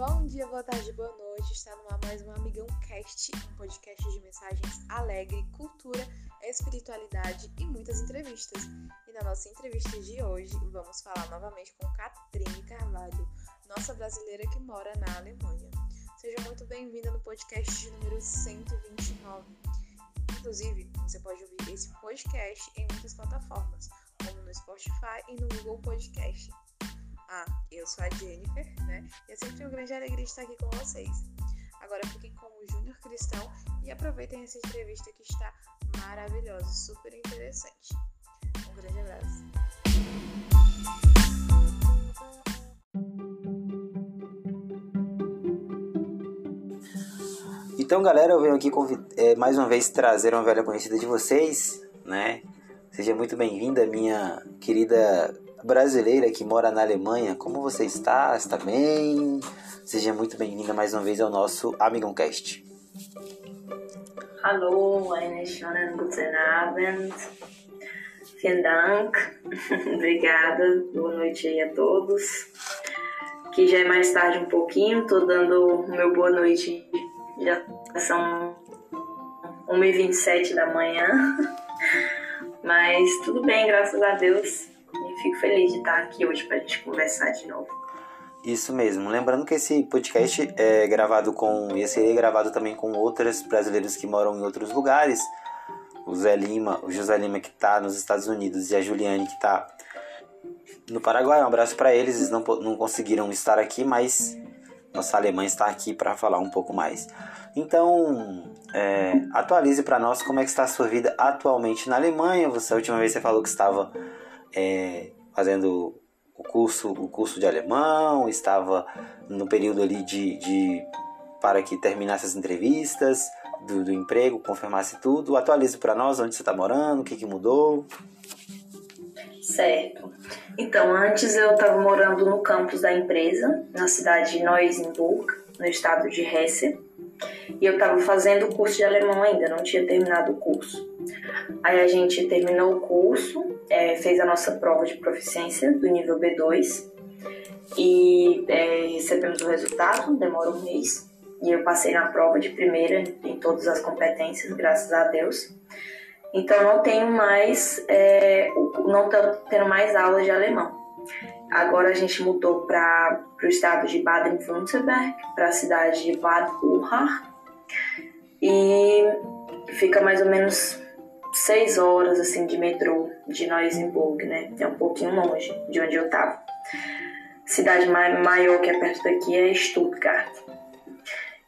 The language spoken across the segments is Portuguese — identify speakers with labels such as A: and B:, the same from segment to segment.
A: Bom dia, boa tarde, boa noite. Está no ar mais um Amigão Cast, um podcast de mensagens alegre, cultura, espiritualidade e muitas entrevistas. E na nossa entrevista de hoje, vamos falar novamente com Catrine Carvalho, nossa brasileira que mora na Alemanha. Seja muito bem-vinda no podcast de número 129. Inclusive, você pode ouvir esse podcast em muitas plataformas, como no Spotify e no Google Podcast. Ah, eu sou a Jennifer, né? E é sempre uma grande alegria estar aqui com vocês. Agora fiquem com o Júnior Cristão e aproveitem essa entrevista que está maravilhosa, super interessante. Um grande abraço.
B: Então, galera, eu venho aqui é, mais uma vez trazer uma velha conhecida de vocês, né? Seja muito bem-vinda, minha querida brasileira que mora na Alemanha, como você está? Está bem? Seja muito bem-vinda mais uma vez ao nosso Amigão Cast.
C: Hallo, einen schönen guten Abend. Vielen Dank. Obrigada. Boa noite aí a todos. Que já é mais tarde um pouquinho, tô dando o meu boa noite. Já são 1h27 da manhã. Mas tudo bem, graças a Deus fico feliz de estar aqui hoje para a gente conversar de novo.
B: Isso mesmo. Lembrando que esse podcast é gravado com. e seria gravado também com outros brasileiros que moram em outros lugares. O Zé Lima, o José Lima que está nos Estados Unidos e a Juliane que está no Paraguai. Um abraço para eles. Eles não, não conseguiram estar aqui, mas nossa alemã está aqui para falar um pouco mais. Então, é, atualize para nós como é que está a sua vida atualmente na Alemanha. Você a última vez você falou que estava é, fazendo o curso, o curso de alemão, estava no período ali de, de para que terminasse as entrevistas do, do emprego, confirmasse tudo. Atualize para nós onde você está morando, o que, que mudou.
C: Certo. Então, antes eu estava morando no campus da empresa, na cidade de Neusenburg, no estado de Hesse. E eu estava fazendo o curso de alemão ainda, não tinha terminado o curso. Aí a gente terminou o curso, é, fez a nossa prova de proficiência do nível B2 e é, recebemos o resultado, demora um mês. E eu passei na prova de primeira em todas as competências, graças a Deus. Então não tenho mais, é, não tendo mais aulas de alemão. Agora a gente mudou para o estado de Baden-Württemberg, para a cidade de Bad Urach. E fica mais ou menos seis horas assim de metrô de Neusenburg, né? É um pouquinho longe de onde eu tava. Cidade maior que é perto daqui é Stuttgart.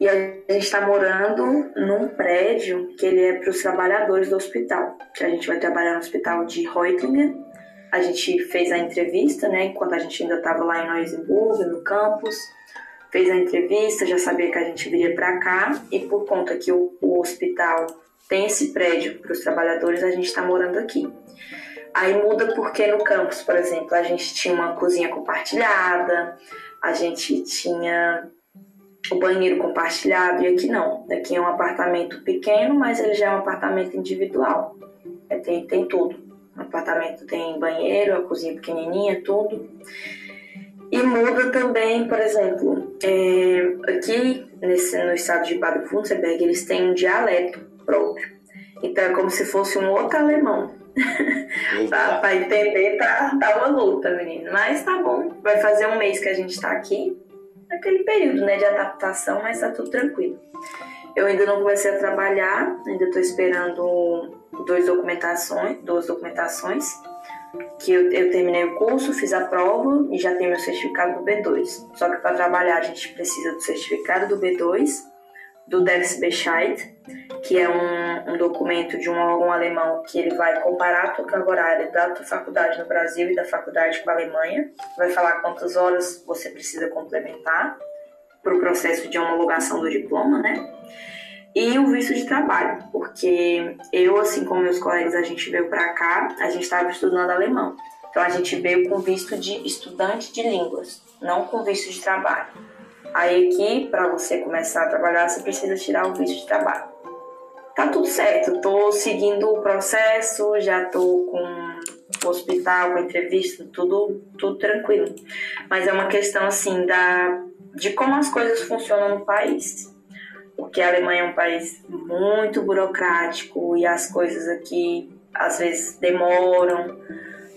C: E a gente está morando num prédio que ele é para os trabalhadores do hospital. A gente vai trabalhar no hospital de Reutlingen. A gente fez a entrevista, né? Enquanto a gente ainda estava lá em Neusenburg, no campus. Fez a entrevista, já sabia que a gente viria para cá. E por conta que o, o hospital tem esse prédio para os trabalhadores, a gente está morando aqui. Aí muda porque no campus, por exemplo, a gente tinha uma cozinha compartilhada, a gente tinha o banheiro compartilhado e aqui não. Aqui é um apartamento pequeno, mas ele já é um apartamento individual. É, tem, tem tudo. O apartamento tem banheiro, a cozinha pequenininha, tudo. E muda também, por exemplo, é, aqui nesse, no estado de Baden-Württemberg, eles têm um dialeto próprio. Então é como se fosse um outro alemão. pra, pra, entender, tá, tá uma luta, menino. Mas tá bom. Vai fazer um mês que a gente tá aqui. Aquele período né, de adaptação, mas tá tudo tranquilo. Eu ainda não comecei a trabalhar, ainda tô esperando dois documentações, duas documentações. Que eu, eu terminei o curso, fiz a prova e já tenho meu certificado do B2. Só que para trabalhar a gente precisa do certificado do B2 do Bescheid, que é um, um, documento de um órgão alemão que ele vai comparar a tua carga horária da tua faculdade no Brasil e da faculdade com a Alemanha, vai falar quantas horas você precisa complementar para o processo de homologação do diploma, né? E o visto de trabalho, porque eu, assim como meus colegas, a gente veio para cá, a gente estava estudando alemão. Então a gente veio com visto de estudante de línguas, não com visto de trabalho. Aí aqui, para você começar a trabalhar, você precisa tirar o visto de trabalho. Tá tudo certo, tô seguindo o processo, já tô com o hospital, com a entrevista, tudo, tudo tranquilo. Mas é uma questão assim da de como as coisas funcionam no país. Porque a Alemanha é um país muito burocrático e as coisas aqui às vezes demoram.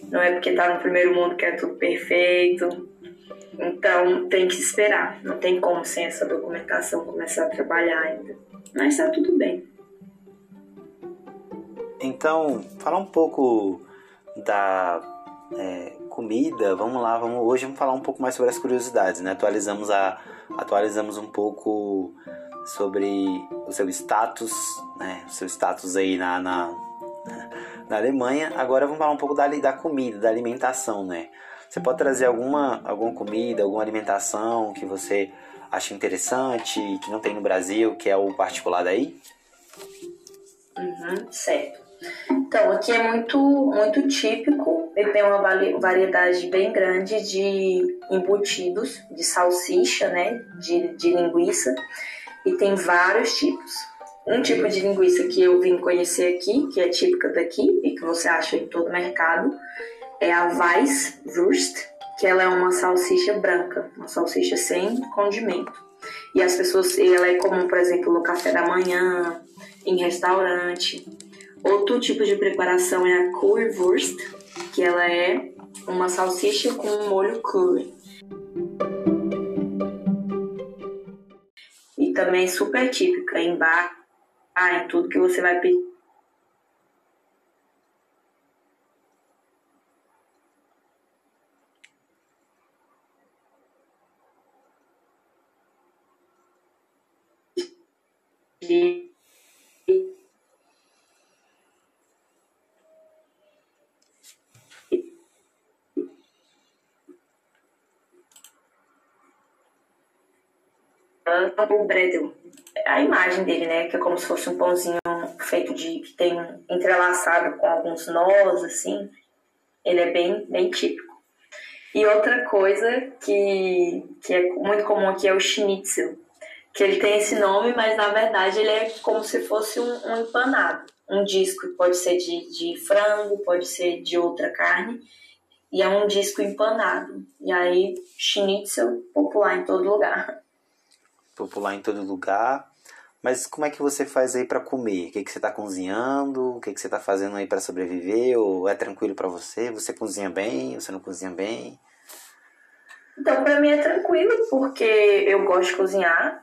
C: Não é porque está no primeiro mundo que é tudo perfeito. Então tem que esperar. Não tem como sem essa documentação começar a trabalhar ainda. Mas está tudo bem.
B: Então, falar um pouco da é, comida, vamos lá, vamos hoje vamos falar um pouco mais sobre as curiosidades, né? Atualizamos a atualizamos um pouco sobre o seu status, né? O seu status aí na, na, na Alemanha. Agora vamos falar um pouco da, da comida, da alimentação, né? Você pode trazer alguma alguma comida, alguma alimentação que você acha interessante, que não tem no Brasil, que é o particular daí?
C: Uhum, certo. Então, aqui é muito, muito típico, ele tem uma variedade bem grande de embutidos, de salsicha, né, de, de linguiça, e tem vários tipos. Um tipo de linguiça que eu vim conhecer aqui, que é típica daqui e que você acha em todo mercado, é a Weisswurst, que ela é uma salsicha branca, uma salsicha sem condimento. E as pessoas, ela é comum, por exemplo, no café da manhã, em restaurante. Outro tipo de preparação é a currywurst, que ela é uma salsicha com um molho curry. E também super típica em bar, ah, em tudo que você vai pedir o bredel. A imagem dele, né? Que é como se fosse um pãozinho feito de. que tem entrelaçado com alguns nós, assim. Ele é bem, bem típico. E outra coisa que, que é muito comum aqui é o schnitzel. Que ele tem esse nome, mas na verdade ele é como se fosse um, um empanado. Um disco pode ser de, de frango, pode ser de outra carne. E é um disco empanado. E aí, schnitzel popular em todo lugar
B: popular em todo lugar. Mas como é que você faz aí para comer? O que, que você está cozinhando? O que, que você está fazendo aí para sobreviver? Ou é tranquilo para você? Você cozinha bem? Você não cozinha bem?
C: Então, para mim é tranquilo, porque eu gosto de cozinhar.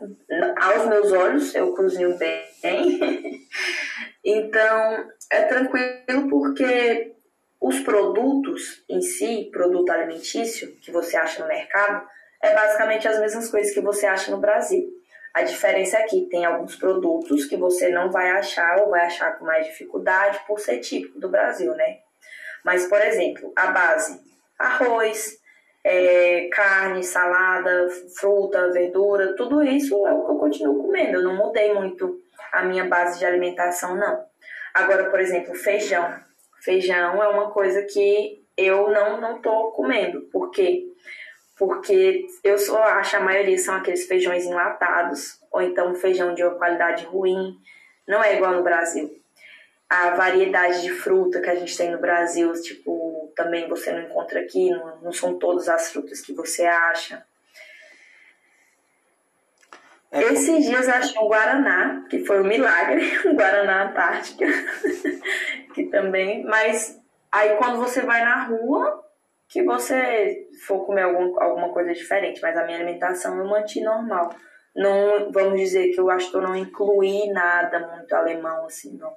C: Aos meus olhos, eu cozinho bem. então, é tranquilo porque os produtos em si, produto alimentício que você acha no mercado, é basicamente as mesmas coisas que você acha no Brasil. A diferença é que tem alguns produtos que você não vai achar ou vai achar com mais dificuldade por ser típico do Brasil, né? Mas, por exemplo, a base: arroz, é, carne, salada, fruta, verdura, tudo isso é o que eu continuo comendo. Eu não mudei muito a minha base de alimentação, não. Agora, por exemplo, feijão. Feijão é uma coisa que eu não não tô comendo, porque porque eu só acho a maioria são aqueles feijões enlatados, ou então feijão de uma qualidade ruim, não é igual no Brasil. A variedade de fruta que a gente tem no Brasil, tipo, também você não encontra aqui, não, não são todas as frutas que você acha. É Esses dias eu achei um Guaraná, que foi um milagre, um Guaraná Antártica, que também, mas aí quando você vai na rua, que você for comer algum, alguma coisa diferente, mas a minha alimentação eu mantive normal. Não, vamos dizer que eu acho que eu não incluí nada muito alemão assim, não.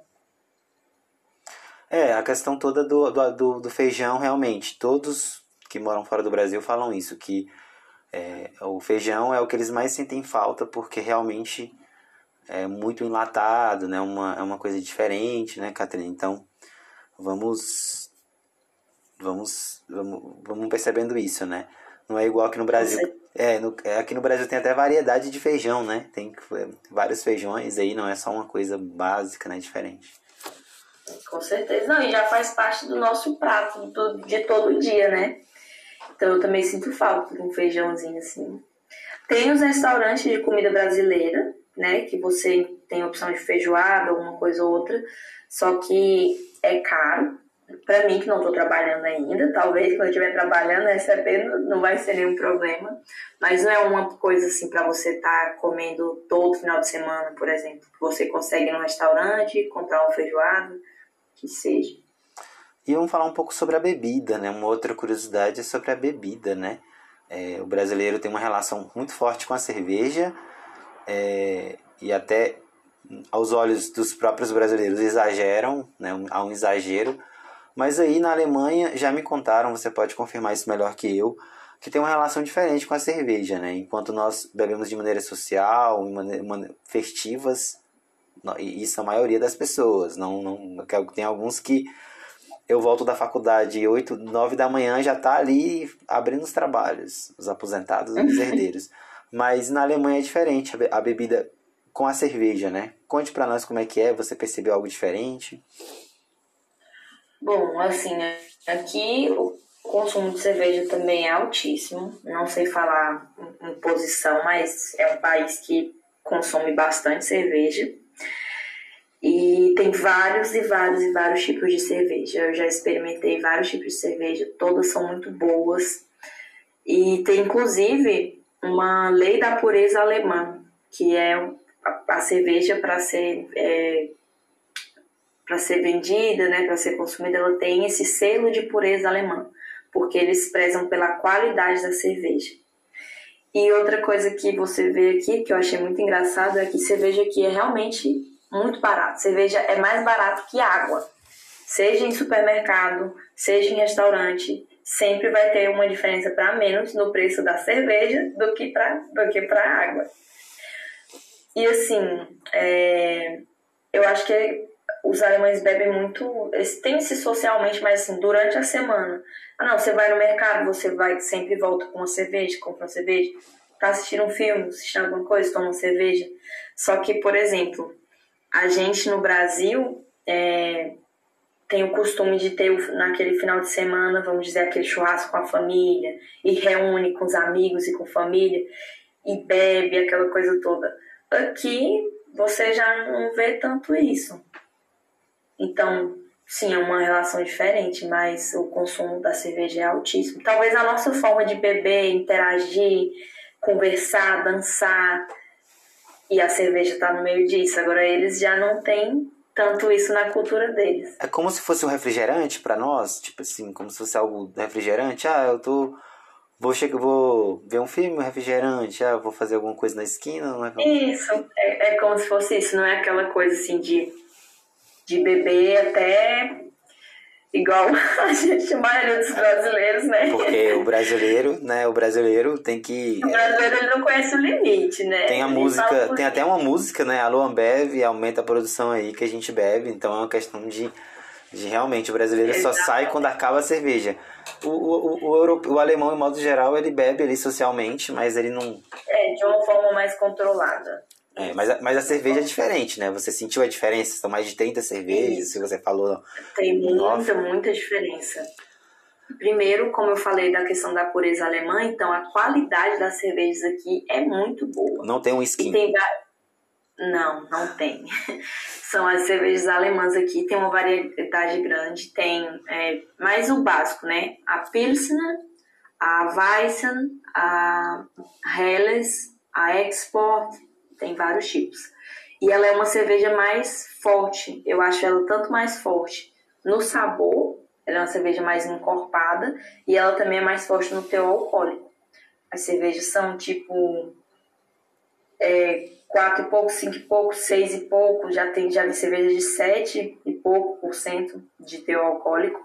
B: É, a questão toda do, do, do feijão, realmente, todos que moram fora do Brasil falam isso, que é, o feijão é o que eles mais sentem falta, porque realmente é muito enlatado, né? Uma, é uma coisa diferente, né, Catarina? Então, vamos Vamos, vamos, vamos percebendo isso, né? Não é igual aqui no Brasil. É, no, é, aqui no Brasil tem até variedade de feijão, né? Tem é, vários feijões aí, não é só uma coisa básica, né? Diferente.
C: Com certeza. Não, e já faz parte do nosso prato de todo dia, né? Então eu também sinto falta de um feijãozinho assim. Tem os restaurantes de comida brasileira, né? Que você tem opção de feijoada, alguma coisa ou outra. Só que é caro para mim que não estou trabalhando ainda, talvez quando eu estiver trabalhando, recebendo, não vai ser nenhum problema, mas não é uma coisa assim para você estar tá comendo todo final de semana, por exemplo. Você consegue ir no restaurante, comprar um feijoado, que seja.
B: E vamos falar um pouco sobre a bebida, né? Uma outra curiosidade é sobre a bebida, né? É, o brasileiro tem uma relação muito forte com a cerveja é, e até aos olhos dos próprios brasileiros exageram, né? há um exagero mas aí na Alemanha já me contaram, você pode confirmar isso melhor que eu, que tem uma relação diferente com a cerveja, né? Enquanto nós bebemos de maneira social, maneira, festivas, e isso a maioria das pessoas, não, não tem alguns que eu volto da faculdade 8, 9 da manhã já tá ali abrindo os trabalhos, os aposentados e os herdeiros. Mas na Alemanha é diferente a bebida com a cerveja, né? Conte para nós como é que é, você percebeu algo diferente?
C: Bom, assim, aqui o consumo de cerveja também é altíssimo. Não sei falar em posição, mas é um país que consome bastante cerveja. E tem vários e vários e vários tipos de cerveja. Eu já experimentei vários tipos de cerveja, todas são muito boas. E tem inclusive uma lei da pureza alemã, que é a, cerveja para ser é, para ser vendida, né, para ser consumida, ela tem esse selo de pureza alemã, porque eles prezam pela qualidade da cerveja. E outra coisa que você vê aqui, que eu achei muito engraçado, é que cerveja aqui é realmente muito barato. Cerveja é mais barato que água. Seja em supermercado, seja em restaurante, sempre vai ter uma diferença para menos no preço da cerveja do que para do que para água. E assim, é, eu acho que os alemães bebem muito, eles têm-se socialmente, mas assim, durante a semana. Ah, não, você vai no mercado, você vai sempre volta com uma cerveja, compra uma cerveja, tá assistindo um filme, assistindo alguma coisa, toma uma cerveja. Só que, por exemplo, a gente no Brasil é, tem o costume de ter naquele final de semana, vamos dizer, aquele churrasco com a família, e reúne com os amigos e com família, e bebe aquela coisa toda. Aqui você já não vê tanto isso. Então, sim, é uma relação diferente, mas o consumo da cerveja é altíssimo. Talvez a nossa forma de beber, interagir, conversar, dançar, e a cerveja está no meio disso. Agora, eles já não têm tanto isso na cultura deles.
B: É como se fosse um refrigerante para nós, tipo assim, como se fosse algo refrigerante. Ah, eu tô vou chegar, vou ver um filme, um refrigerante, ah, vou fazer alguma coisa na esquina, não é?
C: Isso, é, é como se fosse isso, não é aquela coisa assim de de beber até igual a gente, a maioria dos brasileiros, né?
B: Porque o brasileiro, né, o brasileiro tem que...
C: O brasileiro ele não conhece o limite, né?
B: Tem a ele música, tem até uma música, né, Alô Ambev, aumenta a produção aí que a gente bebe, então é uma questão de, de realmente, o brasileiro Exato. só sai quando acaba a cerveja. O, o, o, o, o alemão, em modo geral, ele bebe ali socialmente, mas ele não...
C: É, de uma forma mais controlada.
B: É, mas, a, mas a cerveja é diferente, né? Você sentiu a diferença? São mais de 30 cervejas, se você falou.
C: Tem muita, muita diferença. Primeiro, como eu falei da questão da pureza alemã, então a qualidade das cervejas aqui é muito boa.
B: Não tem um skin.
C: Tem... Não, não tem. São as cervejas alemãs aqui, tem uma variedade grande, tem é, mais o básico, né? A Pilsner, a Weissen, a Helles, a Export, tem vários tipos. E ela é uma cerveja mais forte, eu acho ela tanto mais forte no sabor, ela é uma cerveja mais encorpada e ela também é mais forte no teor alcoólico. As cervejas são tipo é, 4 e pouco, 5 e pouco, 6 e pouco, já tem já cerveja de 7 e pouco por cento de teor alcoólico.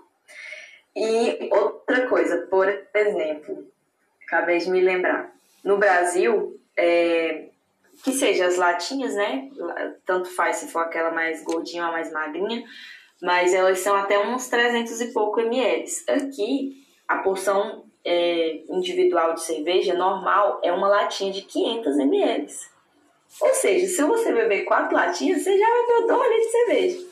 C: E outra coisa, por exemplo, acabei de me lembrar, no Brasil, é, que seja as latinhas, né? Tanto faz se for aquela mais gordinha ou mais magrinha, mas elas são até uns 300 e pouco ml. Aqui, a porção é, individual de cerveja normal é uma latinha de 500 ml. Ou seja, se você beber quatro latinhas, você já bebeu dois litros de cerveja.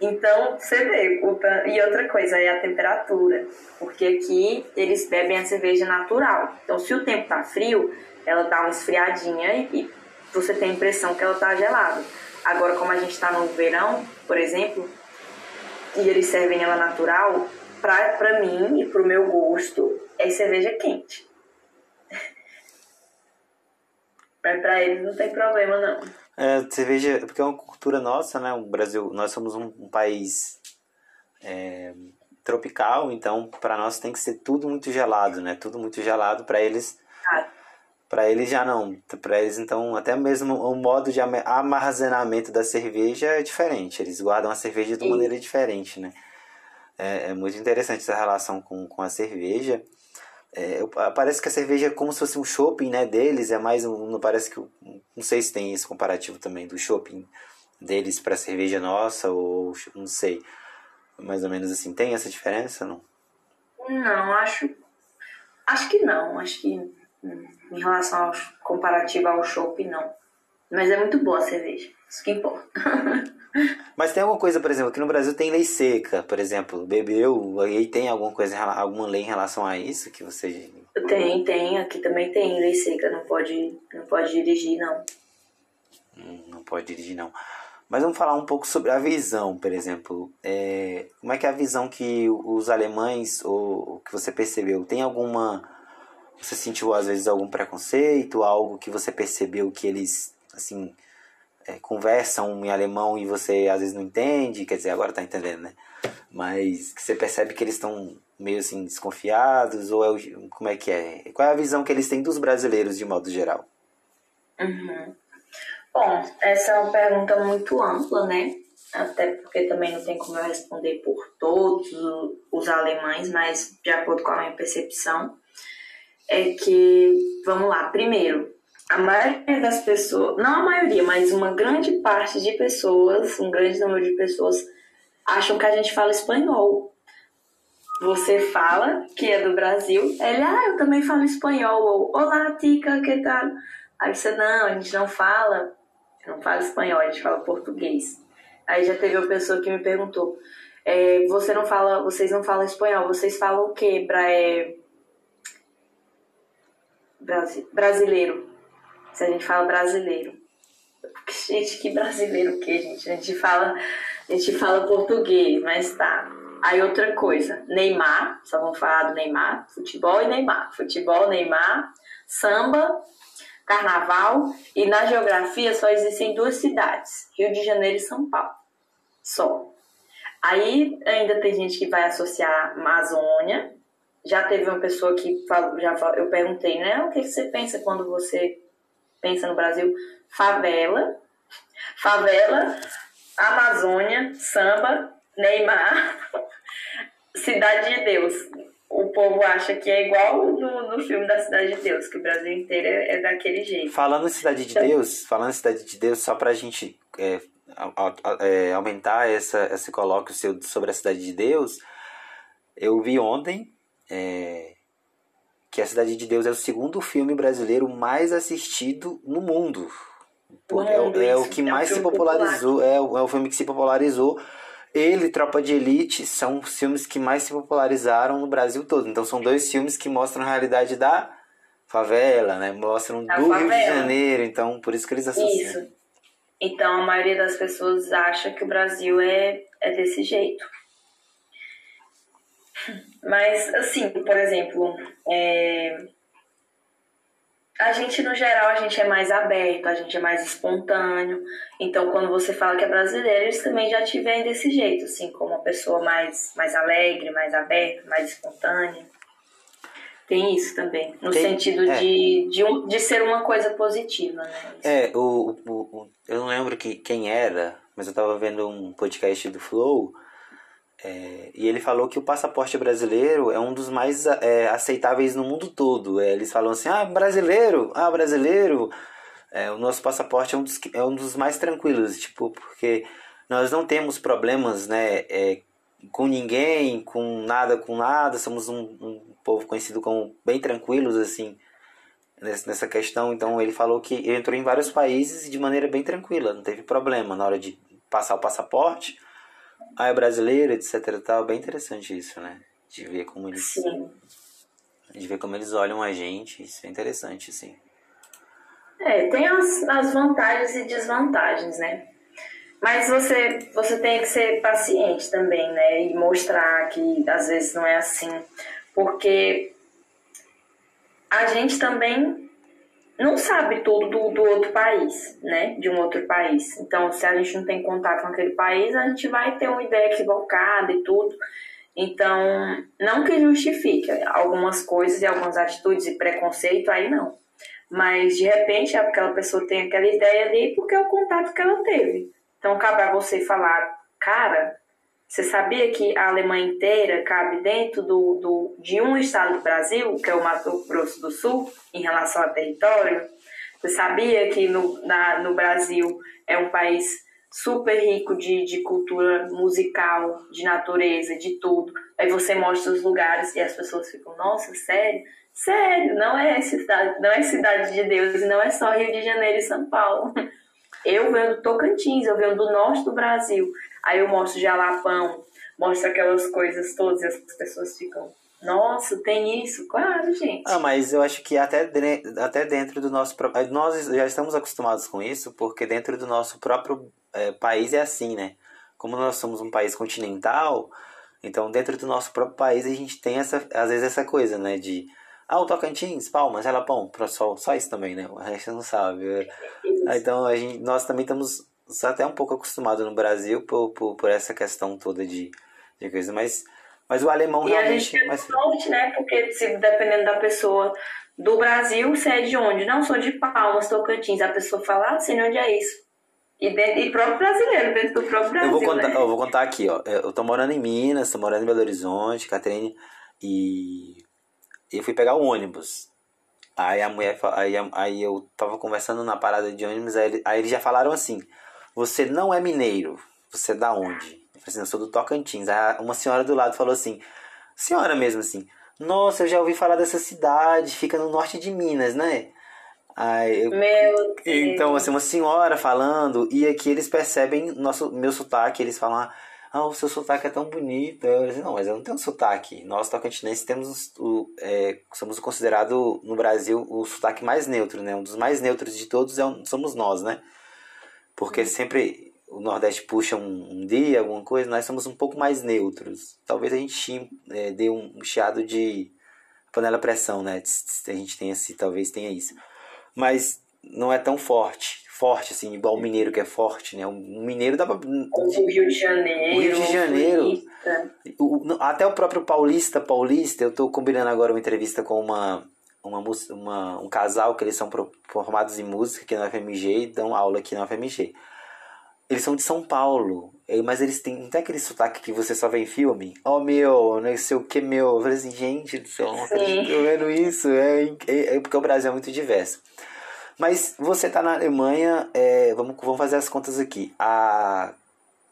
C: Então, você vê. E outra coisa é a temperatura. Porque aqui eles bebem a cerveja natural. Então, se o tempo tá frio, ela dá uma esfriadinha e você tem a impressão que ela tá gelada. Agora, como a gente está no verão, por exemplo, e eles servem ela natural, pra, pra mim e pro meu gosto, é cerveja quente. Mas pra eles não tem problema, não.
B: É, cerveja, porque é uma cultura nossa, né? O Brasil, nós somos um, um país é, tropical, então para nós tem que ser tudo muito gelado, né? Tudo muito gelado para eles.
C: Ah.
B: Para eles já não. Para eles então até mesmo o modo de armazenamento da cerveja é diferente. Eles guardam a cerveja de Sim. maneira diferente, né? É, é, muito interessante essa relação com, com a cerveja. É, parece que a cerveja é como se fosse um shopping né, deles, é mais um. Não parece que. Não sei se tem esse comparativo também do shopping deles para cerveja nossa, ou não sei. Mais ou menos assim. Tem essa diferença? Não?
C: Não, acho. Acho que não. Acho que em relação ao comparativo ao shopping, não. Mas é muito boa a cerveja. Isso que importa.
B: Mas tem alguma coisa, por exemplo, aqui no Brasil tem lei seca, por exemplo, bebeu, aí tem alguma coisa, alguma lei em relação a isso que você...
C: Tem, tem, aqui também tem lei seca, não pode, não pode dirigir, não.
B: Hum, não pode dirigir, não. Mas vamos falar um pouco sobre a visão, por exemplo. É, como é que é a visão que os alemães, ou que você percebeu, tem alguma... Você sentiu às vezes algum preconceito, algo que você percebeu que eles, assim é, conversam em alemão e você às vezes não entende, quer dizer, agora tá entendendo, né? Mas que você percebe que eles estão meio assim desconfiados, ou é, como é que é? Qual é a visão que eles têm dos brasileiros de modo geral?
C: Uhum. Bom, essa é uma pergunta muito ampla, né? Até porque também não tem como eu responder por todos os alemães, mas de acordo com a minha percepção, é que, vamos lá, primeiro, a maioria das pessoas, não a maioria, mas uma grande parte de pessoas, um grande número de pessoas, acham que a gente fala espanhol. Você fala que é do Brasil, ele, ah, eu também falo espanhol, ou olá, tica, que tal? Aí você, não, a gente não fala, não fala espanhol, a gente fala português. Aí já teve uma pessoa que me perguntou, é, você não fala, vocês não falam espanhol, vocês falam o quê? Bra é... Brasileiro se a gente fala brasileiro. Gente, que brasileiro o quê, gente? A gente fala, a gente fala português, mas tá. Aí outra coisa, Neymar, só vamos falar do Neymar, futebol e Neymar. Futebol, Neymar, samba, carnaval e na geografia só existem duas cidades, Rio de Janeiro e São Paulo. Só. Aí ainda tem gente que vai associar Amazônia. Já teve uma pessoa que falou, já eu perguntei, né? O que você pensa quando você pensa no Brasil, favela, favela, Amazônia, samba, Neymar, Cidade de Deus. O povo acha que é igual no, no filme da Cidade de Deus, que o Brasil inteiro é, é daquele jeito.
B: Falando em Cidade de então, Deus, falando Cidade de Deus, só pra gente é, é, aumentar essa, esse colóquio seu sobre a Cidade de Deus, eu vi ontem é, que A Cidade de Deus é o segundo filme brasileiro mais assistido no mundo. É, é, o que é mais um se popularizou, é, é, o filme que se popularizou. Ele Tropa de Elite são os filmes que mais se popularizaram no Brasil todo. Então são dois filmes que mostram a realidade da favela, né? Mostram da do favela. Rio de Janeiro, então por isso que eles associam. Isso.
C: Então a maioria das pessoas acha que o Brasil é, é desse jeito. Mas, assim, por exemplo, é... a gente, no geral, a gente é mais aberto, a gente é mais espontâneo. Então, quando você fala que é brasileiro, eles também já te veem desse jeito, assim, como uma pessoa mais, mais alegre, mais aberta, mais espontânea. Tem isso também, no Tem, sentido é. de, de, um, de ser uma coisa positiva, né?
B: É, o, o, o, eu não lembro que, quem era, mas eu tava vendo um podcast do Flow é, e ele falou que o passaporte brasileiro é um dos mais é, aceitáveis no mundo todo. É, eles falam assim: ah, brasileiro, ah, brasileiro. É, o nosso passaporte é um, dos, é um dos mais tranquilos, tipo, porque nós não temos problemas né, é, com ninguém, com nada, com nada. Somos um, um povo conhecido como bem tranquilos, assim, nessa questão. Então ele falou que ele entrou em vários países de maneira bem tranquila, não teve problema na hora de passar o passaporte ah, é brasileiro, etc tal. Bem interessante isso, né? De ver como eles. Sim. De ver como eles olham a gente. Isso é interessante, sim.
C: É, tem as, as vantagens e desvantagens, né? Mas você, você tem que ser paciente também, né? E mostrar que às vezes não é assim. Porque a gente também não sabe tudo do, do outro país, né? De um outro país. Então, se a gente não tem contato com aquele país, a gente vai ter uma ideia equivocada e tudo. Então, não que justifique algumas coisas e algumas atitudes e preconceito, aí não. Mas, de repente, aquela pessoa tem aquela ideia ali porque é o contato que ela teve. Então, cabe a você falar, cara, você sabia que a Alemanha inteira cabe dentro do, do, de um estado do Brasil, que é o Mato Grosso do Sul, em relação a território? Você sabia que no, na, no Brasil é um país super rico de, de cultura musical, de natureza, de tudo. Aí você mostra os lugares e as pessoas ficam, nossa, sério? Sério, não é cidade, não é cidade de Deus, não é só Rio de Janeiro e São Paulo. Eu venho do Tocantins, eu venho do norte do Brasil. Aí eu mostro Jalapão, mostro aquelas coisas todas e as pessoas ficam, nossa, tem isso? Claro, gente.
B: Ah, mas eu acho que até, até dentro do nosso Nós já estamos acostumados com isso, porque dentro do nosso próprio é, país é assim, né? Como nós somos um país continental, então dentro do nosso próprio país a gente tem essa, às vezes essa coisa, né? De ah, o Tocantins, Palmas, Jalapão, só, só isso também, né? O resto não sabe. Então a gente, nós também estamos até um pouco acostumados no Brasil por, por, por essa questão toda de, de coisa, mas, mas o alemão
C: e
B: realmente.
C: a gente tem mais... sorte, né? Porque se, dependendo da pessoa do Brasil, você é de onde? Não sou de Palmas, Tocantins. A pessoa fala, ah, sei onde é isso. E, dentro, e próprio brasileiro, dentro do próprio Brasil.
B: Eu vou contar,
C: né?
B: eu vou contar aqui, ó. Eu tô morando em Minas, tô morando em Belo Horizonte, Catrine, e eu fui pegar o ônibus. Aí a mulher, aí, aí eu tava conversando na parada de ônibus, aí, aí eles já falaram assim: Você não é mineiro, você é da onde? Eu falei assim: Eu sou do Tocantins. Aí uma senhora do lado falou assim: Senhora mesmo assim, Nossa, eu já ouvi falar dessa cidade, fica no norte de Minas, né? Aí, eu,
C: Meu Deus.
B: Então, assim, uma senhora falando, e aqui eles percebem nosso, meu sotaque, eles falam, ah, o seu sotaque é tão bonito. Eu disse, não, mas eu não tenho sotaque. Nós, tocantinenses, temos o, é, somos considerados no Brasil o sotaque mais neutro, né? Um dos mais neutros de todos é, somos nós, né? Porque sempre o Nordeste puxa um, um, dia, alguma coisa, nós somos um pouco mais neutros. Talvez a gente é, dê um chiado de panela pressão, né? A gente tenha, assim, talvez tenha isso. Mas não é tão forte forte, assim, igual o mineiro que é forte, né? O mineiro dá pra.
C: O Rio de Janeiro.
B: O Rio de Janeiro. O, até o próprio paulista, paulista, eu tô combinando agora uma entrevista com uma, uma, uma, um casal que eles são formados em música aqui na FMG e dão aula aqui na FMG. Eles são de São Paulo, mas eles têm. Tem aquele sotaque que você só vê em filme? Oh meu, não sei o que meu. Eu falei assim, gente do céu, tô vendo isso. É, é, é porque o Brasil é muito diverso. Mas você está na Alemanha, é, vamos, vamos fazer as contas aqui. Há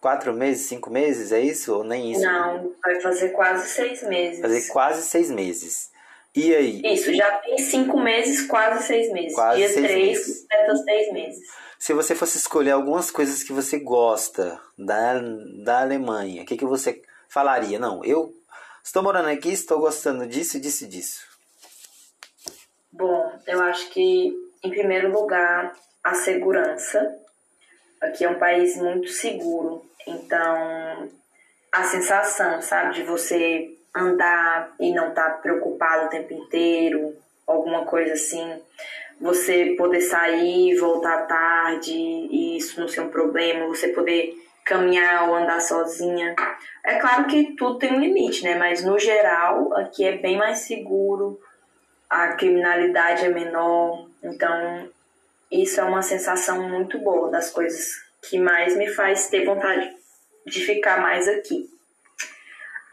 B: quatro meses, cinco meses, é isso? Ou nem isso?
C: Não, vai fazer quase seis meses.
B: Fazer quase seis meses. E aí?
C: Isso, já tem cinco meses, quase seis meses. Quase Dia seis três, meses. seis meses.
B: Se você fosse escolher algumas coisas que você gosta da, da Alemanha, o que, que você falaria? Não, eu estou morando aqui, estou gostando disso, disso e disso.
C: Bom, eu acho que em primeiro lugar, a segurança. Aqui é um país muito seguro, então a sensação, sabe, de você andar e não estar tá preocupado o tempo inteiro, alguma coisa assim, você poder sair, voltar tarde e isso não ser um problema, você poder caminhar ou andar sozinha. É claro que tudo tem um limite, né? Mas no geral, aqui é bem mais seguro, a criminalidade é menor, então, isso é uma sensação muito boa das coisas que mais me faz ter vontade de ficar mais aqui.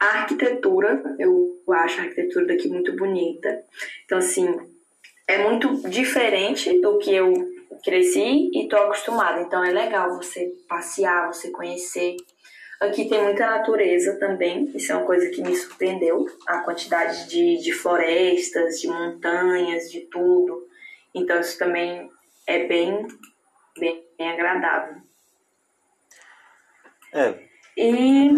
C: A arquitetura, eu acho a arquitetura daqui muito bonita. Então, assim, é muito diferente do que eu cresci e tô acostumada. Então, é legal você passear, você conhecer. Aqui tem muita natureza também, isso é uma coisa que me surpreendeu. A quantidade de, de florestas, de montanhas, de tudo. Então isso também é bem, bem, bem agradável.
B: É.
C: E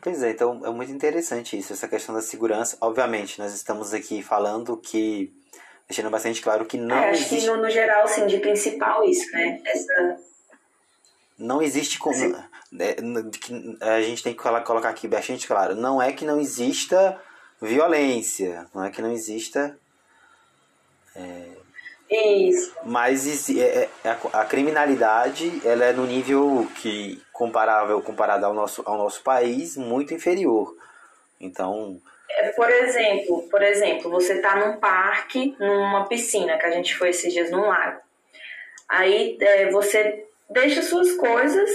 B: Pois é, então é muito interessante isso, essa questão da segurança. Obviamente, nós estamos aqui falando que deixando bastante claro que não
C: é, acho
B: existe...
C: que no, no, geral, assim, de principal isso, né? Essa...
B: Não existe como... É, a gente tem que colocar aqui bastante claro. Não é que não exista violência, não é que não exista... É...
C: Isso.
B: Mas é, é, a, criminalidade ela é no nível que comparável comparado ao nosso, ao nosso país muito inferior. Então
C: é, por exemplo, por exemplo, você está num parque, numa piscina, que a gente foi esses dias num lago. Aí é, você deixa suas coisas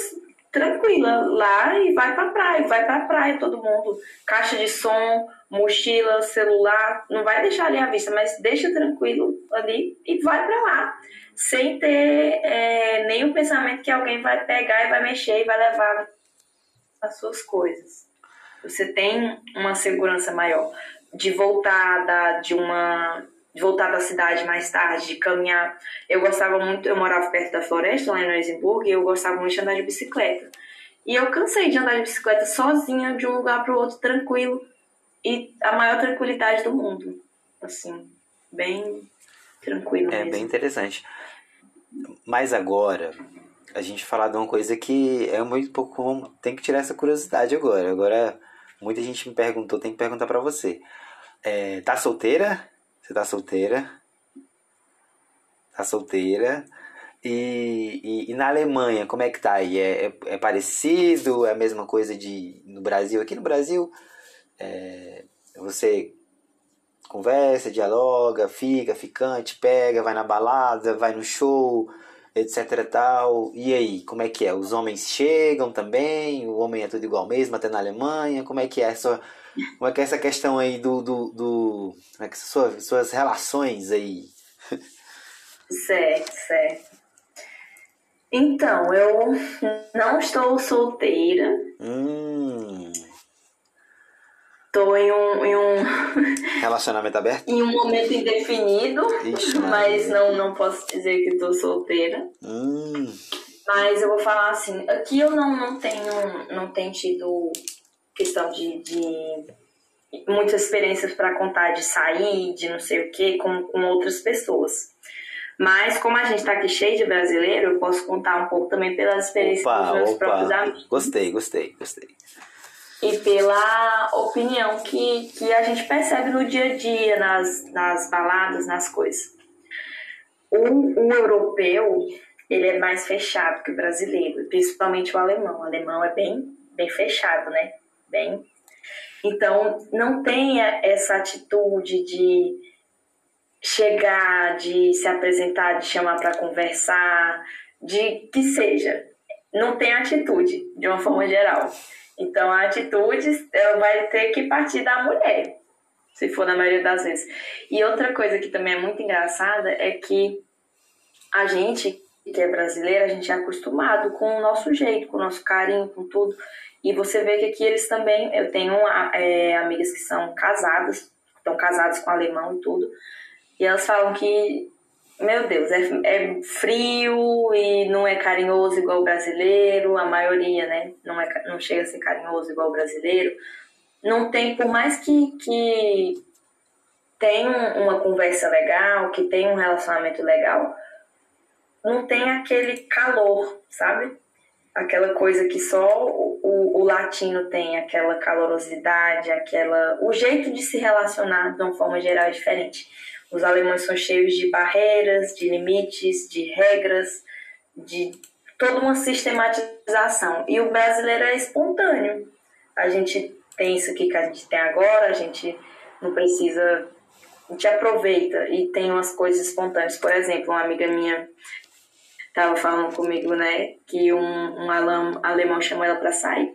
C: tranquila lá e vai pra praia, vai pra praia todo mundo. Caixa de som, mochila, celular, não vai deixar ali à vista, mas deixa tranquilo ali e vai pra lá. Sem ter é, nenhum pensamento que alguém vai pegar e vai mexer e vai levar as suas coisas. Você tem uma segurança maior de voltar da, de uma de voltar da cidade mais tarde, de caminhar. Eu gostava muito, eu morava perto da floresta, lá em Neusenburg, e eu gostava muito de andar de bicicleta. E eu cansei de andar de bicicleta sozinha de um lugar para o outro, tranquilo. E a maior tranquilidade do mundo. Assim, bem tranquilo
B: É
C: mesmo.
B: bem interessante. Mas agora, a gente falar de uma coisa que é muito pouco. Tem que tirar essa curiosidade agora. Agora, muita gente me perguntou, tem que perguntar para você. É, tá solteira? Você tá solteira? Tá solteira. E, e, e, na Alemanha, como é que tá aí? É, é, é, parecido? É a mesma coisa de no Brasil? Aqui no Brasil, é, você conversa, dialoga, fica, ficante, pega, vai na balada, vai no show, etc tal. E aí, como é que é? Os homens chegam também? O homem é tudo igual mesmo, até na Alemanha? Como é que é essa como é que é essa questão aí do. do, do como é que suas, suas relações aí?
C: Certo, certo. Então, eu não estou solteira.
B: Hum.
C: Estou em um, em um.
B: Relacionamento aberto?
C: em um momento indefinido.
B: Ixi,
C: mas não, não posso dizer que estou solteira.
B: Hum.
C: Mas eu vou falar assim, aqui eu não, não tenho não tenho tido questão de, de muitas experiências para contar de sair, de não sei o que, com, com outras pessoas. Mas como a gente está aqui cheio de brasileiro, eu posso contar um pouco também pelas experiências
B: opa,
C: dos meus
B: opa.
C: próprios amigos.
B: Gostei, gostei, gostei.
C: E pela opinião que, que a gente percebe no dia a dia, nas, nas baladas, nas coisas. O, o europeu, ele é mais fechado que o brasileiro, principalmente o alemão. O alemão é bem, bem fechado, né? bem. Então, não tenha essa atitude de chegar, de se apresentar, de chamar para conversar, de que seja. Não tem atitude, de uma forma geral. Então, a atitude vai ter que partir da mulher, se for na maioria das vezes. E outra coisa que também é muito engraçada é que a gente, que é brasileira, a gente é acostumado com o nosso jeito, com o nosso carinho, com tudo. E você vê que aqui eles também, eu tenho é, amigas que são casadas, estão casadas com alemão e tudo, e elas falam que, meu Deus, é, é frio e não é carinhoso igual o brasileiro, a maioria, né? Não, é, não chega a ser carinhoso igual o brasileiro. Não tem, por mais que, que tem uma conversa legal, que tem um relacionamento legal, não tem aquele calor, sabe? aquela coisa que só o, o, latino tem, aquela calorosidade, aquela o jeito de se relacionar de uma forma geral é diferente. Os alemães são cheios de barreiras, de limites, de regras, de toda uma sistematização. E o brasileiro é espontâneo. A gente tem isso aqui que a gente tem agora, a gente não precisa a gente aproveita e tem umas coisas espontâneas. Por exemplo, uma amiga minha tava falando comigo, né, que um, um alam, alemão chamou ela para sair.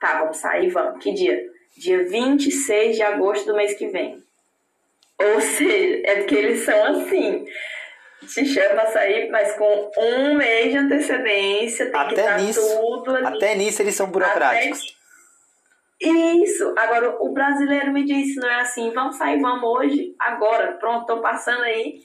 C: Tá, vamos sair, vamos. Que dia? Dia 26 de agosto do mês que vem. Ou seja, é porque eles são assim. Te chama pra sair, mas com um mês de antecedência, tem
B: até
C: que estar
B: nisso,
C: tudo ali.
B: Até nisso eles são burocráticos.
C: Até... Isso. Agora, o brasileiro me disse, não é assim, vamos sair, vamos hoje, agora, pronto, tô passando aí.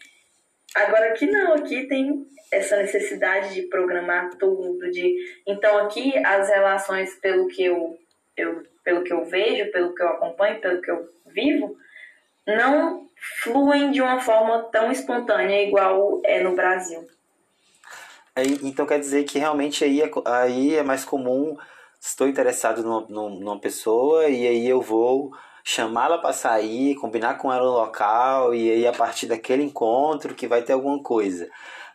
C: Agora aqui não, aqui tem essa necessidade de programar tudo, de então aqui as relações pelo que eu, eu pelo que eu vejo, pelo que eu acompanho, pelo que eu vivo, não fluem de uma forma tão espontânea igual é no Brasil.
B: Aí, então quer dizer que realmente aí é, aí é mais comum, estou interessado numa, numa pessoa e aí eu vou chamá-la para sair, combinar com ela no local e aí a partir daquele encontro que vai ter alguma coisa.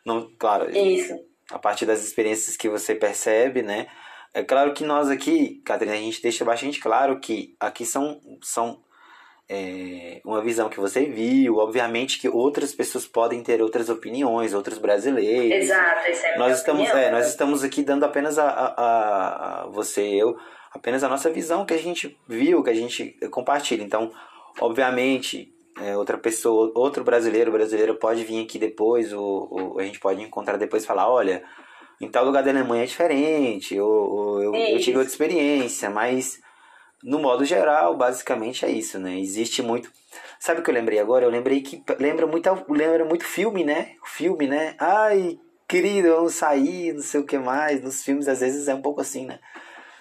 B: Não, claro.
C: Isso.
B: A partir das experiências que você percebe, né? É claro que nós aqui, Catarina, a gente deixa bastante claro que aqui são, são é, uma visão que você viu, obviamente que outras pessoas podem ter outras opiniões, outros brasileiros.
C: Exato, isso é
B: nós estamos,
C: opinião.
B: é, nós estamos aqui dando apenas a, a, a, você e eu, apenas a nossa visão que a gente viu, que a gente compartilha. Então, obviamente, é, outra pessoa, outro brasileiro, brasileiro pode vir aqui depois, ou, ou, a gente pode encontrar depois e falar, olha, em tal lugar da Alemanha é diferente, ou, ou eu, eu tive outra experiência, mas no modo geral, basicamente é isso, né? Existe muito. Sabe o que eu lembrei agora? Eu lembrei que lembra muito, lembra muito filme, né? Filme, né? Ai, querido, vamos sair, não sei o que mais. Nos filmes, às vezes, é um pouco assim, né?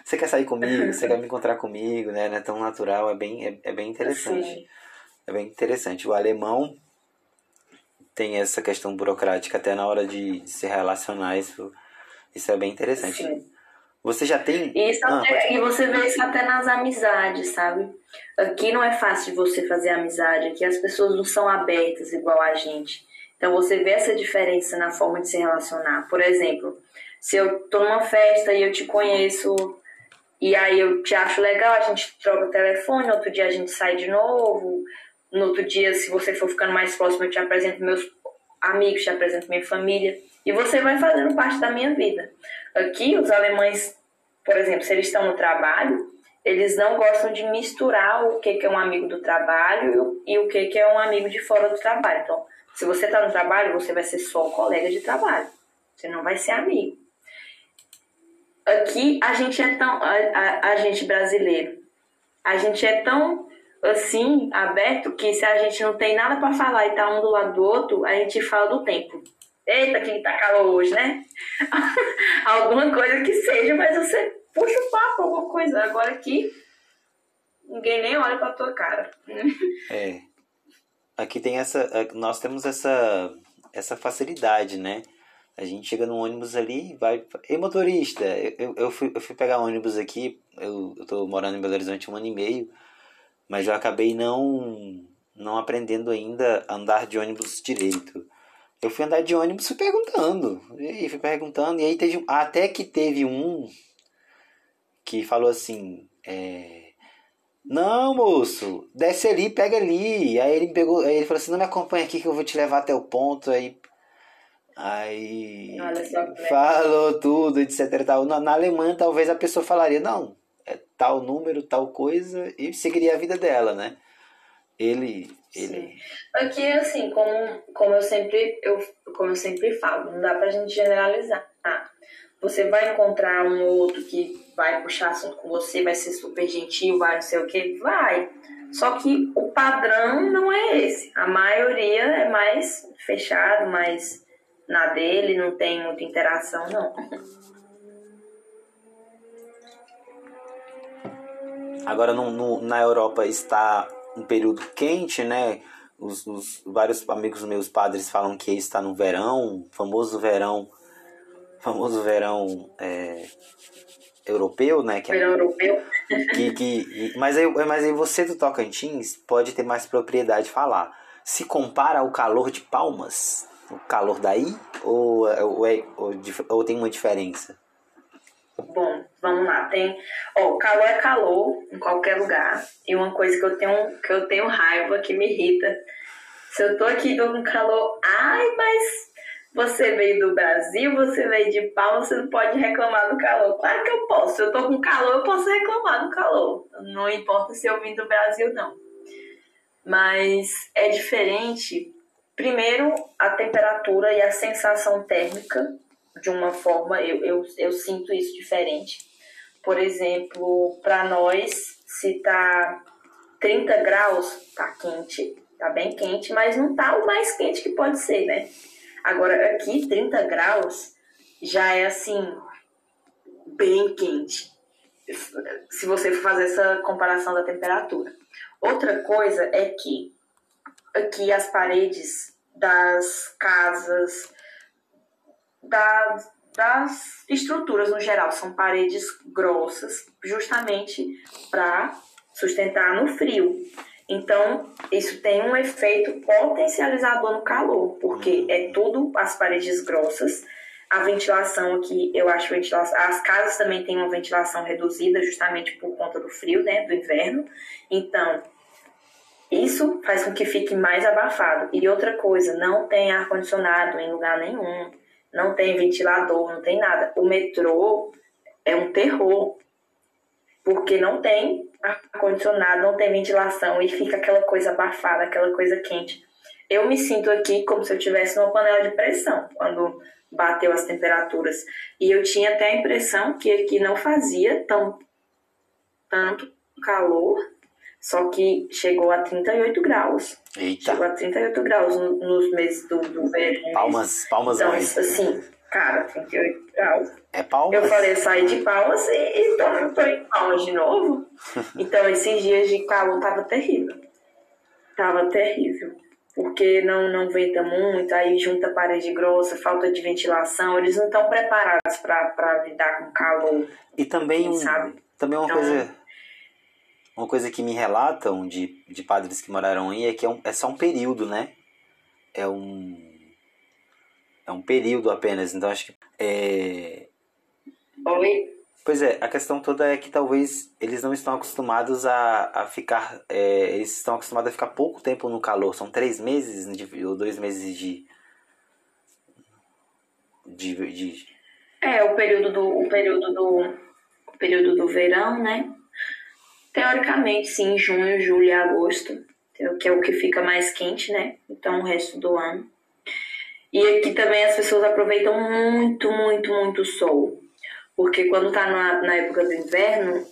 B: Você quer sair comigo? Você quer me encontrar comigo, né? Não é tão natural, é bem, é, é bem interessante. Sim. É bem interessante. O alemão tem essa questão burocrática até na hora de, de se relacionar. Isso, isso é bem interessante.
C: Sim.
B: Você já tem.
C: Isso ah, até, e você vê isso até nas amizades, sabe? Aqui não é fácil de você fazer amizade, aqui as pessoas não são abertas igual a gente. Então você vê essa diferença na forma de se relacionar. Por exemplo, se eu tô numa festa e eu te conheço e aí eu te acho legal, a gente troca o telefone, outro dia a gente sai de novo, no outro dia, se você for ficando mais próximo, eu te apresento meus amigos, te apresento minha família. E você vai fazendo parte da minha vida. Aqui, os alemães, por exemplo, se eles estão no trabalho, eles não gostam de misturar o que, é um amigo do trabalho e o que, é um amigo de fora do trabalho. Então, se você está no trabalho, você vai ser só colega de trabalho. Você não vai ser amigo. Aqui, a gente é tão. A, a, a gente brasileiro, a gente é tão assim, aberto, que se a gente não tem nada para falar e tá um do lado do outro, a gente fala do tempo. Eita, que tá calor hoje, né? alguma coisa que seja, mas você puxa o papo, alguma coisa. Agora aqui, ninguém nem olha pra tua cara.
B: é. Aqui tem essa. Nós temos essa, essa facilidade, né? A gente chega no ônibus ali e vai. Ei, motorista! Eu, eu, fui, eu fui pegar ônibus aqui. Eu, eu tô morando em Belo Horizonte um ano e meio. Mas eu acabei não, não aprendendo ainda a andar de ônibus direito. Eu fui andar de ônibus fui perguntando. E fui perguntando. E aí teve até que teve um que falou assim. É, não, moço, desce ali, pega ali. Aí ele pegou, aí ele falou assim, não me acompanha aqui que eu vou te levar até o ponto. Aí. Aí falou tudo, etc. Tal. Na, na Alemanha talvez a pessoa falaria, não, é tal número, tal coisa, e seguiria a vida dela, né? Ele ele...
C: Aqui, assim, como, como, eu sempre, eu, como eu sempre falo, não dá pra gente generalizar. Ah, você vai encontrar um outro que vai puxar assunto com você, vai ser super gentil, vai não sei o que, vai. Só que o padrão não é esse. A maioria é mais fechado, mais na dele, não tem muita interação, não.
B: Agora no, no, na Europa está um período quente, né? Os, os, vários amigos meus padres falam que está no verão, famoso verão, famoso verão é, europeu, né?
C: Que é verão é, europeu.
B: Que, que, mas, aí, mas aí você do Tocantins pode ter mais propriedade de falar. Se compara ao calor de Palmas, o calor daí, ou, ou, é, ou, ou tem uma diferença?
C: Bom, vamos lá. Tem, ó, calor é calor em qualquer lugar. E uma coisa que eu tenho, que eu tenho raiva, que me irrita. Se eu tô aqui com calor, ai, mas você veio do Brasil, você veio de pau, você não pode reclamar do calor. Claro que eu posso. Se eu tô com calor, eu posso reclamar do calor. Não importa se eu vim do Brasil, não. Mas é diferente. Primeiro, a temperatura e a sensação térmica de uma forma, eu, eu, eu sinto isso diferente. Por exemplo, para nós, se tá 30 graus, tá quente, tá bem quente, mas não tá o mais quente que pode ser, né? Agora, aqui, 30 graus já é assim, bem quente. Se você for fazer essa comparação da temperatura. Outra coisa é que aqui as paredes das casas, das, das estruturas no geral, são paredes grossas, justamente para sustentar no frio. Então, isso tem um efeito potencializador no calor, porque é tudo as paredes grossas. A ventilação aqui, eu acho ventilação. As casas também têm uma ventilação reduzida, justamente por conta do frio, né? Do inverno. Então, isso faz com que fique mais abafado. E outra coisa, não tem ar-condicionado em lugar nenhum, não tem ventilador, não tem nada. O metrô é um terror, porque não tem ar-condicionado, não tem ventilação e fica aquela coisa abafada, aquela coisa quente. Eu me sinto aqui como se eu tivesse numa panela de pressão quando bateu as temperaturas. E eu tinha até a impressão que aqui não fazia tão tanto calor, só que chegou a 38 graus.
B: Eita.
C: Chegou a 38 graus no, nos meses do, do verão.
B: Palmas, palmas
C: Então,
B: mais.
C: assim, cara, 38 graus.
B: É palmas?
C: Eu falei, eu saí de Palmas e, e tô, tô em Palmas de novo. Então, esses dias de calor tava terrível. Tava terrível. Porque não, não venta muito, aí junta parede grossa, falta de ventilação. Eles não estão preparados para lidar com calor,
B: E também,
C: sabe?
B: também uma
C: Então-
B: coisa. Uma coisa que me relatam de, de padres que moraram aí é que é, um- é só um período, né? É um. É um período apenas. Então acho que. É,
C: Oi?
B: Pois é, a questão toda é que talvez eles não estão acostumados a, a ficar. é, eles estão acostumados a ficar pouco tempo no calor. São três meses de- ou dois meses de. de, de
C: É, o período do, o período do, o período do verão, né? Teoricamente, sim, junho, julho e agosto, que é o que fica mais quente, né? Então, o resto do ano. E aqui também as pessoas aproveitam muito, muito, muito o sol. Porque quando tá na, na época do inverno,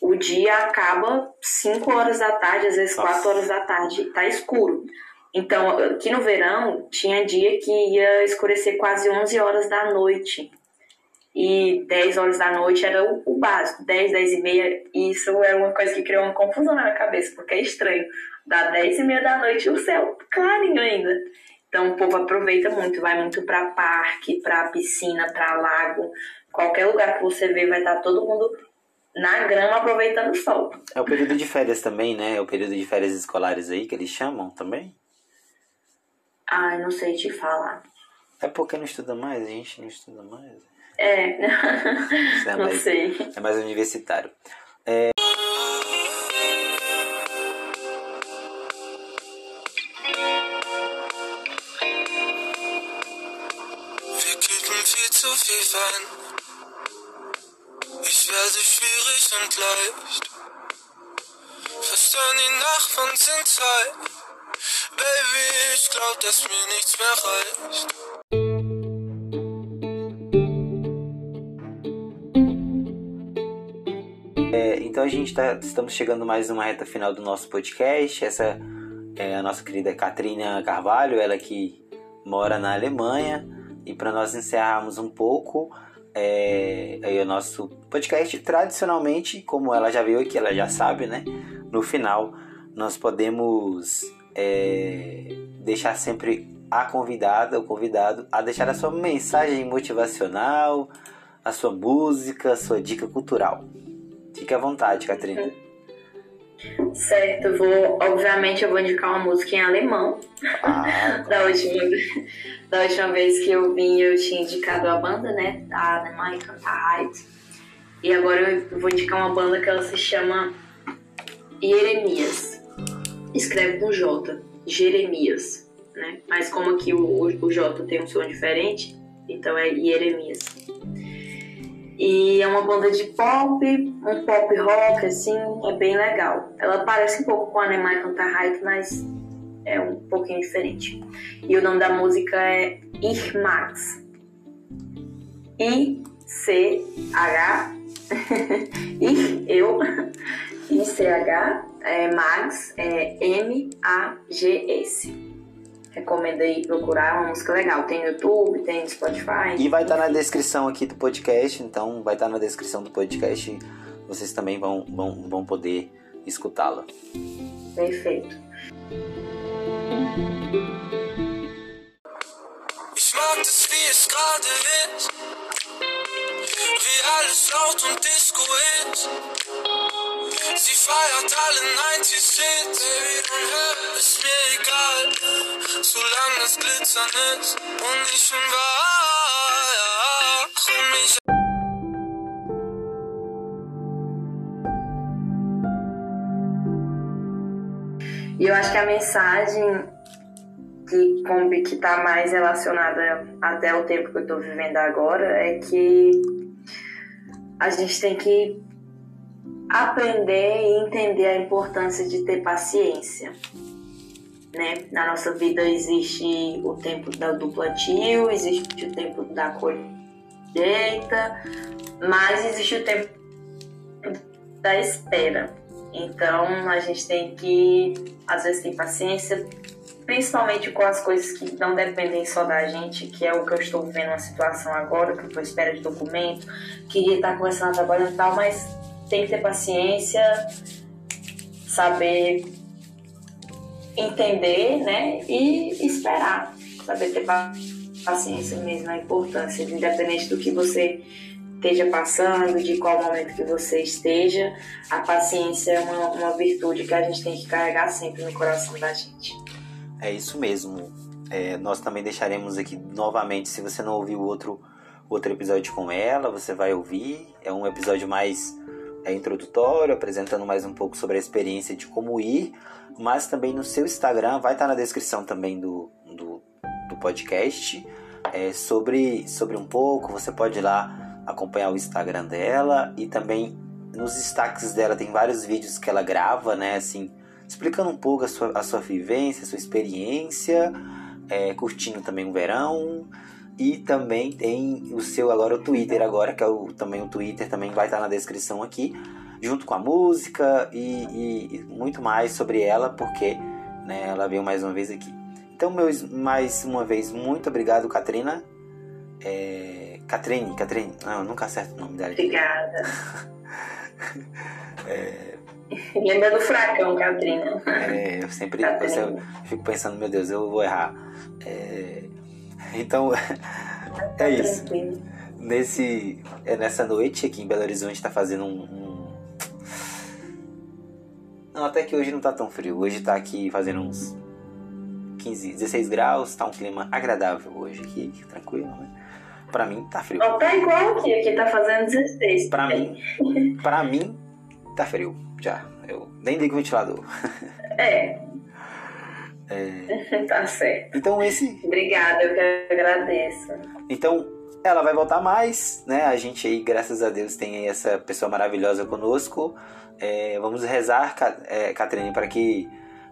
C: o dia acaba 5 horas da tarde, às vezes
B: Nossa.
C: 4 horas da tarde, tá escuro. Então, aqui no verão, tinha dia que ia escurecer quase 11 horas da noite. E 10 horas da noite era o, o básico, 10, 10 e meia. E isso era uma coisa que criou uma confusão na minha cabeça, porque é estranho. Dá 10 e meia da noite e o céu clarinho ainda. Então, o povo aproveita muito, vai muito pra parque, pra piscina, pra lago. Qualquer lugar que você vê, vai estar todo mundo na grama aproveitando o sol.
B: É o período de férias também, né? É o período de férias escolares aí que eles chamam também.
C: Ai, não sei te falar.
B: É porque não estuda mais, a gente não estuda mais.
C: É,
B: Isso é
C: não
B: mais,
C: sei.
B: é mais universitário.
D: Wir kippen viel zu viel Wein. Ich werde schwierig und leicht. An die Nachbarn sind high. Baby, ich glaub, dass mir nichts mehr reicht.
B: Então a gente tá, estamos chegando mais numa reta final do nosso podcast. Essa é a nossa querida Katrina Carvalho, ela que mora na Alemanha. E para nós encerrarmos um pouco é, o nosso podcast, tradicionalmente, como ela já veio aqui, ela já sabe, né? No final, nós podemos é, deixar sempre a convidada, o convidado, a deixar a sua mensagem motivacional, a sua música, a sua dica cultural. Fique à vontade, Catrina.
C: Certo, eu vou. Obviamente, eu vou indicar uma música em alemão.
B: Ah,
C: Da última, da última vez que eu vim, eu tinha indicado a banda, né? Da Alemanha, Cantar Heights. E agora eu vou indicar uma banda que ela se chama Jeremias. Escreve com J. Jeremias, né? Mas como aqui o, o, o J tem um som diferente, então é Jeremias. E é uma banda de pop, um pop rock, assim, é bem legal. Ela parece um pouco com a Alemanha Cantar Heights, mas é um pouquinho diferente. E o nome da música é Ich Mag's. I-C-H. Ich, eu. I-C-H. É, Mags é M-A-G-S. Recomendo aí procurar, é uma música legal. Tem no YouTube, tem no Spotify.
B: E vai estar na descrição aqui do podcast, então vai estar na descrição do podcast. Vocês também vão, vão, vão poder escutá-la.
C: Perfeito.
D: Ich mag das, wie es gerade ist. Wie alles laut und Disco ist. Sie feiert alle 90s Hits. Baby. Ist mir egal, solange das Glitzern ist. Und ich
C: E eu acho que a mensagem que combi que está mais relacionada até o tempo que eu estou vivendo agora é que a gente tem que aprender e entender a importância de ter paciência. Né? Na nossa vida existe o tempo do plantio, existe o tempo da colheita, mas existe o tempo da espera. Então a gente tem que, às vezes, ter paciência, principalmente com as coisas que não dependem só da gente, que é o que eu estou vivendo uma situação agora, que eu estou à espera de documento, queria estar começando a trabalhar e tal, mas tem que ter paciência, saber entender, né? E esperar, saber ter paciência mesmo, a importância, independente do que você esteja passando, de qual momento que você esteja, a paciência é uma, uma virtude que a gente tem que carregar sempre no coração da gente.
B: É isso mesmo. É, nós também deixaremos aqui novamente, se você não ouviu outro, outro episódio com ela, você vai ouvir. É um episódio mais é, introdutório, apresentando mais um pouco sobre a experiência de como ir, mas também no seu Instagram, vai estar na descrição também do, do, do podcast, é, sobre, sobre um pouco, você pode ir lá acompanhar o Instagram dela e também nos destaques dela tem vários vídeos que ela grava, né, assim, explicando um pouco a sua, a sua vivência, a sua experiência, é, curtindo também o verão. E também tem o seu agora o Twitter agora, que é o, também o Twitter também vai estar na descrição aqui, junto com a música e, e muito mais sobre ela, porque né, ela veio mais uma vez aqui. Então, meus, mais uma vez, muito obrigado, Katrina. É, Catrine, Catrine, não, eu nunca acerto o nome dela.
C: Obrigada. é, Lembra do fracão, Catrina.
B: É, eu sempre eu, eu fico pensando, meu Deus, eu vou errar. É, então, é isso. Nesse, é nessa noite aqui em Belo Horizonte está fazendo um, um, Não, até que hoje não tá tão frio. Hoje tá aqui fazendo uns 15, 16 graus, tá um clima agradável hoje aqui, tranquilo, né? Pra mim tá frio.
C: Não, tá igual aqui, aqui tá fazendo 16.
B: Pra mim, pra mim tá frio já. Eu nem ligo o ventilador.
C: É.
B: é.
C: tá certo.
B: Então esse.
C: Obrigada, eu que agradeço.
B: Então ela vai voltar mais, né? A gente aí, graças a Deus, tem aí essa pessoa maravilhosa conosco. É, vamos rezar, é, Catrine, para que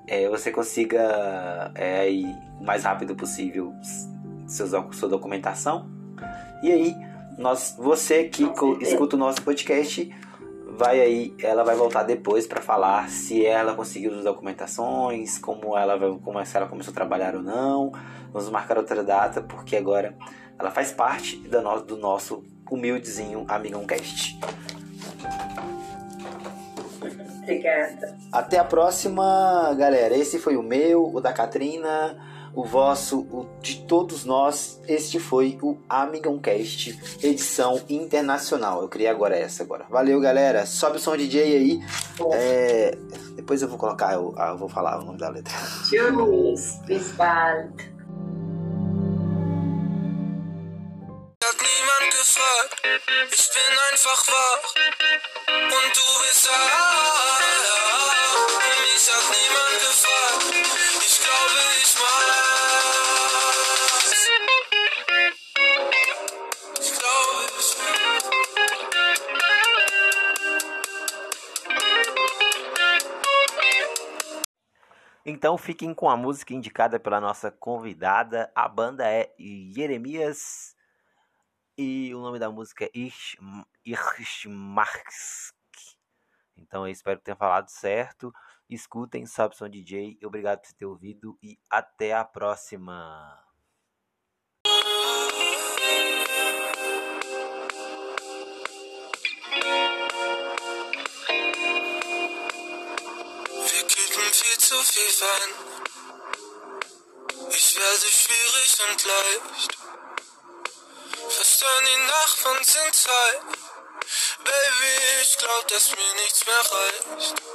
B: é, você consiga é, aí, o mais rápido possível seus, sua documentação. E aí, nós, você que escuta o nosso podcast, vai aí, ela vai voltar depois para falar se ela conseguiu as documentações, como ela vai, como se ela começou a trabalhar ou não. Vamos marcar outra data porque agora ela faz parte da no, do nosso humildezinho Amigão Cast.
C: Obrigada.
B: Até a próxima, galera. Esse foi o meu, o da Katrina, o vosso, o de todos nós. Este foi o Amigão Cast, edição internacional. Eu criei agora essa agora. Valeu, galera. Sobe o som DJ aí. É... Depois eu vou colocar, eu, eu vou falar o nome da letra.
C: Tschüss, bis bald.
D: Hat niemand gefragt, ich bin einfach wach und du bist da. Hat niemand gefragt, ich glaube ich. Ich ich
B: Então fiquem com a música indicada pela nossa convidada. A banda é Jeremias e o nome da música é Ish, Irschmarsk. Então eu espero que tenha falado certo. Escutem Sobson DJ. Obrigado por ter ouvido e até a próxima.
D: Zu viel Wein. Es werde schwierig und leicht. Verstehen die Nachbarn sind Zeit. Baby, ich glaub, dass mir nichts mehr reicht.